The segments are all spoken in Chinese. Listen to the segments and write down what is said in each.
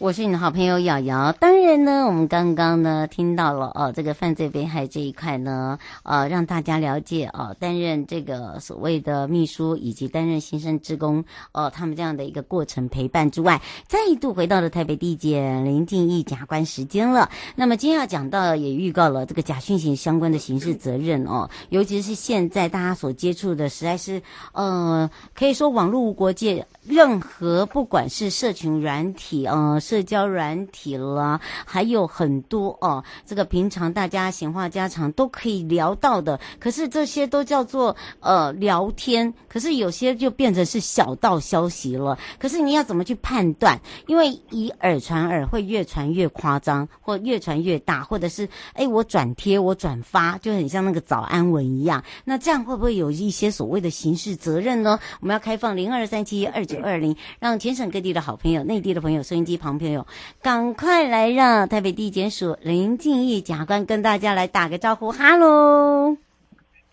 我是你的好朋友瑶瑶。当然呢，我们刚刚呢听到了哦，这个犯罪被害这一块呢，呃，让大家了解哦，担任这个所谓的秘书以及担任新生职工哦，他们这样的一个过程陪伴之外，再度回到了台北地检林静仪检察官时间了。那么今天要讲到也预告了这个假讯息相关的刑事责任哦，尤其是现在大家所接触的，实在是呃，可以说网络无国界。任何不管是社群软体呃，社交软体啦，还有很多哦，这个平常大家闲话家常都可以聊到的，可是这些都叫做呃聊天，可是有些就变成是小道消息了。可是你要怎么去判断？因为以耳传耳会越传越夸张，或越传越大，或者是哎我转贴我转发，就很像那个早安文一样。那这样会不会有一些所谓的刑事责任呢？我们要开放零二三七二九。二零，让全省各地的好朋友、内地的朋友、收音机旁朋友，赶快来让台北地检署林静义检察官跟大家来打个招呼，哈喽。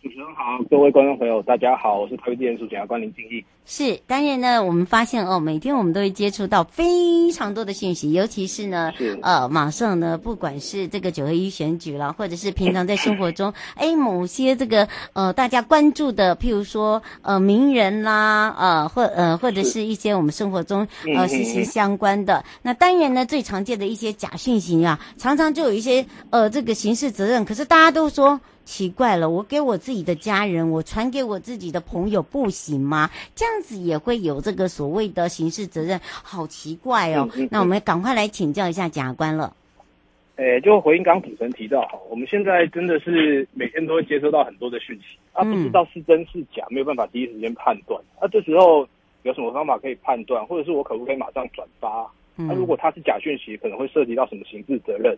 主持人好，各位观众朋友，大家好，我是台北地检署检察官林静义。是，当然呢，我们发现哦，每天我们都会接触到非常多的讯息，尤其是呢，是呃，马上呢，不管是这个九合一选举了，或者是平常在生活中，哎，某些这个呃大家关注的，譬如说呃名人啦，呃或呃或者是一些我们生活中呃息息相关的。那当然呢，最常见的一些假讯息啊，常常就有一些呃这个刑事责任，可是大家都说。奇怪了，我给我自己的家人，我传给我自己的朋友不行吗？这样子也会有这个所谓的刑事责任，好奇怪哦。嗯嗯嗯、那我们赶快来请教一下检察官了。诶，就回应刚刚主持人提到哈，我们现在真的是每天都会接收到很多的讯息，啊，不知道是真是假，没有办法第一时间判断。那、这时候有什么方法可以判断，或者是我可不可以马上转发？那、啊、如果它是假讯息，可能会涉及到什么刑事责任？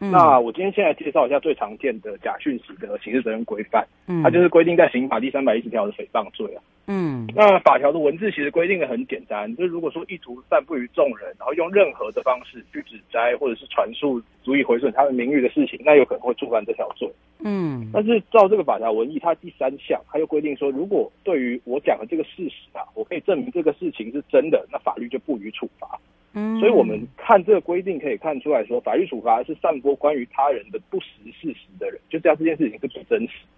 嗯、那我今天先来介绍一下最常见的假讯息的刑事责任规范。嗯，它就是规定在刑法第三百一十条的诽谤罪啊。嗯，那法条的文字其实规定的很简单，就是如果说意图散布于众人，然后用任何的方式去指摘或者是传述足以毁损他的名誉的事情，那有可能会触犯这条罪。嗯，但是照这个法条文义，它第三项它又规定说，如果对于我讲的这个事实啊，我可以证明这个事情是真的，那法律就不予处罚。嗯，所以我们看这个规定可以看出来说，法律处罚是散播关于他人的不实事实的人，就这样这件事情是不真实的。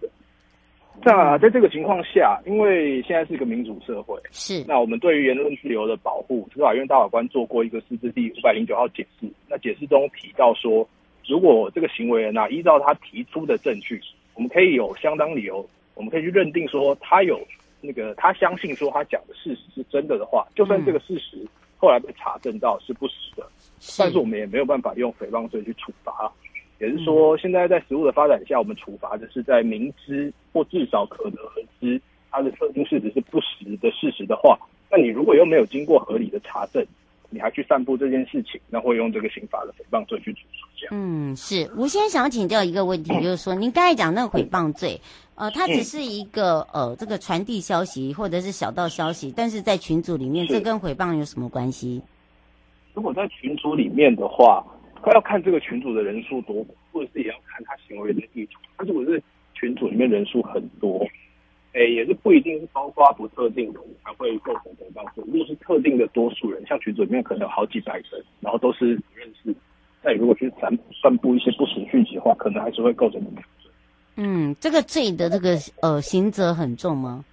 那在这个情况下，因为现在是一个民主社会，是那我们对于言论自由的保护，司法院大法官做过一个释字第五百零九号解释。那解释中提到说，如果这个行为人啊，依照他提出的证据，我们可以有相当理由，我们可以去认定说他有那个他相信说他讲的事实是真的的话，就算这个事实。后来被查证到是不实的，但是我们也没有办法用诽谤罪去处罚。也是说，现在在实务的发展下，我们处罚的是在明知或至少可得而知它的特定事实是不实的事实的话，那你如果又没有经过合理的查证，你还去散布这件事情，那会用这个刑法的诽谤罪去处罚。嗯，是。我现在想要请教一个问题，就是说，您刚才讲那个诽谤罪。呃，它只是一个呃，这个传递消息或者是小道消息，但是在群组里面，这跟诽谤有什么关系？如果在群组里面的话，他要看这个群组的人数多，或者是也要看他行为的意图。他如果是群组里面人数很多，哎，也是不一定是包括不特定的才会构成诽谤罪。如果是特定的多数人，像群组里面可能有好几百人，然后都是不认识，那如果去散散布一些不实讯息的话，可能还是会构成诽谤罪。嗯，这个罪的这个呃刑责很重吗？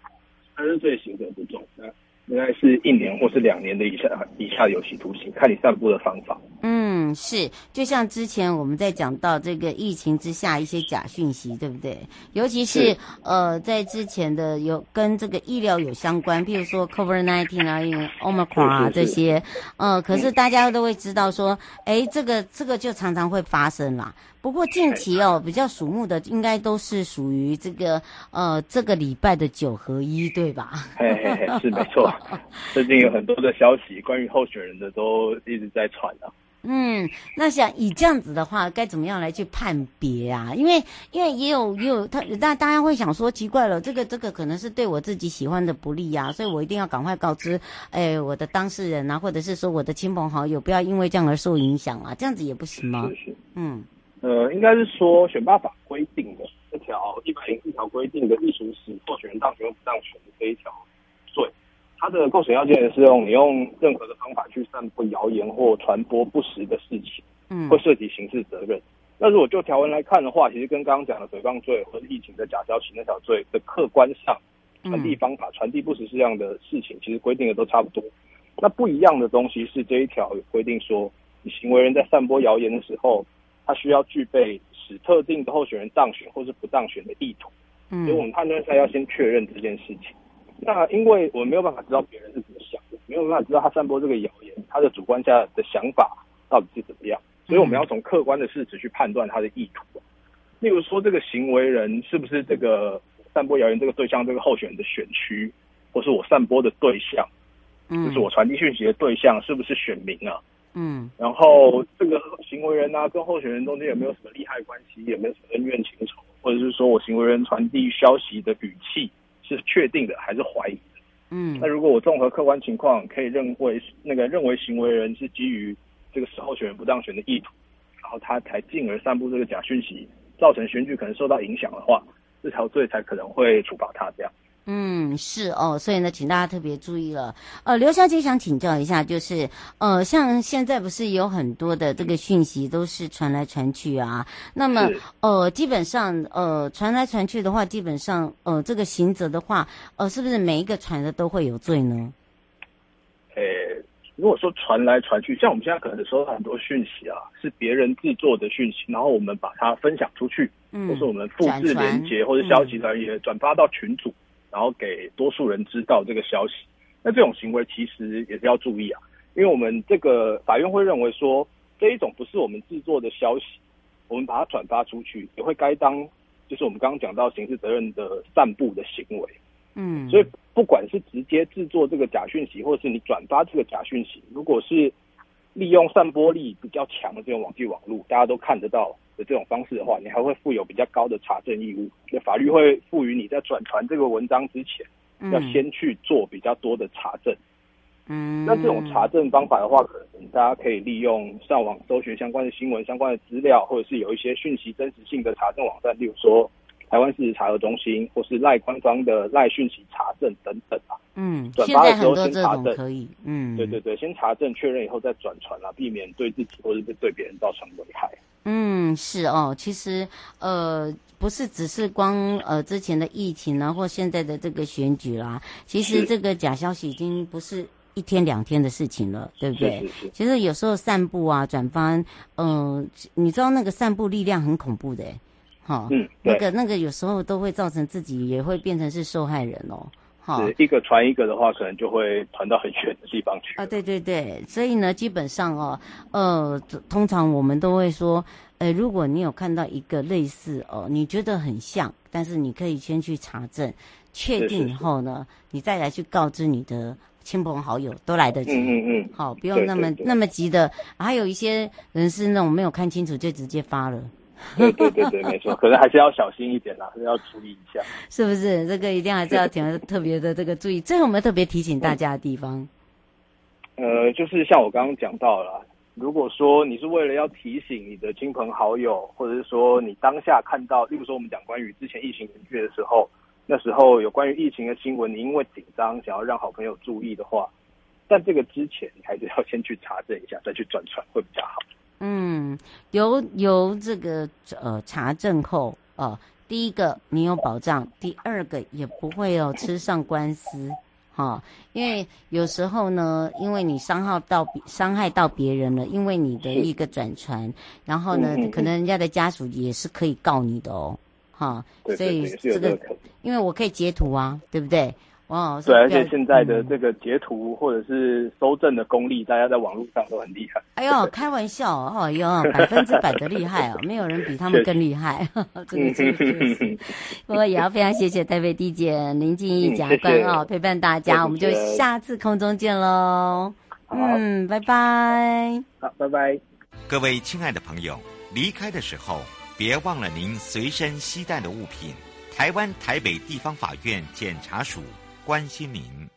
他是罪刑责不重，那应该是一年或是两年的以下以下有期徒刑，看你散布的方法。嗯嗯，是，就像之前我们在讲到这个疫情之下一些假讯息，对不对？尤其是，是呃，在之前的有跟这个医疗有相关，譬如说 COVID-19 啊、Omicron 啊这些，呃，可是大家都会知道说，哎，这个这个就常常会发生啦。不过近期哦，比较瞩目的应该都是属于这个呃这个礼拜的九合一，对吧？嘿嘿嘿，是没错。最近有很多的消息关于候选人的都一直在传啊。嗯，那像以这样子的话，该怎么样来去判别啊？因为因为也有也有他，大大家会想说奇怪了，这个这个可能是对我自己喜欢的不利呀，所以我一定要赶快告知，哎，我的当事人啊，或者是说我的亲朋好友，不要因为这样而受影响啊，这样子也不行吗？是是，嗯。呃，应该是说选罢法规定的这条一百零四条规定的隶属使候选人当选或不当选的这一条罪，它的构成要件是用你用任何的方法去散布谣言或传播不实的事情，嗯，会涉及刑事责任。那如果就条文来看的话，其实跟刚刚讲的诽谤罪或者疫情的假消息那条罪的客观上传递方法、传递不实是这样的事情，其实规定的都差不多。那不一样的东西是这一条有规定说，你行为人在散播谣言的时候。他需要具备使特定的候选人当选或是不当选的意图，嗯，所以我们判断上要先确认这件事情。那因为我们没有办法知道别人是怎么想的，没有办法知道他散播这个谣言，他的主观下的想法到底是怎么样，所以我们要从客观的事实去判断他的意图。例如说，这个行为人是不是这个散播谣言这个对象，这个候选人的选区，或是我散播的对象，嗯，就是我传递讯息的对象是不是选民啊？嗯，然后这个行为人啊，跟候选人中间有没有什么利害关系，有没有什么恩怨情仇，或者是说我行为人传递消息的语气是确定的还是怀疑的？嗯，那如果我综合客观情况，可以认为那个认为行为人是基于这个使候选人不当选的意图，然后他才进而散布这个假讯息，造成选举可能受到影响的话，这条罪才可能会处罚他这样。嗯，是哦，所以呢，请大家特别注意了。呃，刘小姐想请教一下，就是呃，像现在不是有很多的这个讯息都是传来传去啊？那么呃，基本上呃，传来传去的话，基本上呃，这个刑责的话，呃，是不是每一个传的都会有罪呢？呃，如果说传来传去，像我们现在可能收到很多讯息啊，是别人制作的讯息，然后我们把它分享出去，嗯，或是我们复制连接或者消息来也转发到群组。然后给多数人知道这个消息，那这种行为其实也是要注意啊，因为我们这个法院会认为说，这一种不是我们制作的消息，我们把它转发出去，也会该当就是我们刚刚讲到刑事责任的散布的行为。嗯，所以不管是直接制作这个假讯息，或者是你转发这个假讯息，如果是利用散播力比较强的这种网际网络，大家都看得到的这种方式的话，你还会负有比较高的查证义务。那法律会赋予你在转传这个文章之前，要先去做比较多的查证。嗯，那这种查证方法的话，可能大家可以利用上网搜寻相关的新闻、相关的资料，或者是有一些讯息真实性的查证网站，例如说。台湾事实查核中心，或是赖官方的赖讯息查证等等啊。嗯，转发的时候先查证可以。嗯，对对对，先查证确认以后再转传啊，避免对自己或者是对别人造成危害。嗯，是哦，其实呃，不是只是光呃之前的疫情啊，或现在的这个选举啦，其实这个假消息已经不是一天两天的事情了，对不对？是是是。其实有时候散步啊、转发，嗯、呃，你知道那个散步力量很恐怖的。好，嗯，那个那个有时候都会造成自己也会变成是受害人哦。好，一个传一个的话，可能就会传到很远的地方去。啊，对对对，所以呢，基本上哦，呃，通常我们都会说，呃，如果你有看到一个类似哦，你觉得很像，但是你可以先去查证，确定以后呢，是是是你再来去告知你的亲朋好友，都来得及。嗯嗯嗯。好，不用那么那么急的。还有一些人是那种没有看清楚就直接发了。对对对对，没错，可能还是要小心一点啦，还是要注意一下，是不是？这个一定还是要挺特别的这个注意。最后我们特别提醒大家的地方，呃，就是像我刚刚讲到了，如果说你是为了要提醒你的亲朋好友，或者是说你当下看到，例如说我们讲关于之前疫情严峻的时候，那时候有关于疫情的新闻，你因为紧张想要让好朋友注意的话，但这个之前你还是要先去查证一下，再去转传会比较好。嗯，由由这个呃查证后，哦，第一个你有保障，第二个也不会有吃上官司，哈，因为有时候呢，因为你伤害到伤害到别人了，因为你的一个转传，然后呢，可能人家的家属也是可以告你的哦，哈，所以这个，因为我可以截图啊，对不对？哦，对，而且现在的这个截图或者是搜证的功力，大家在网络上都很厉害。哎呦，开玩笑哦，哎呦，百分之百的厉害哦，没有人比他们更厉害。这个真的是，不过也要非常谢谢台北地检林静怡检察官哦，陪伴大家，我们就下次空中见喽。嗯，拜拜。好，拜拜。各位亲爱的朋友，离开的时候别忘了您随身携带的物品。台湾台北地方法院检察署。关心您。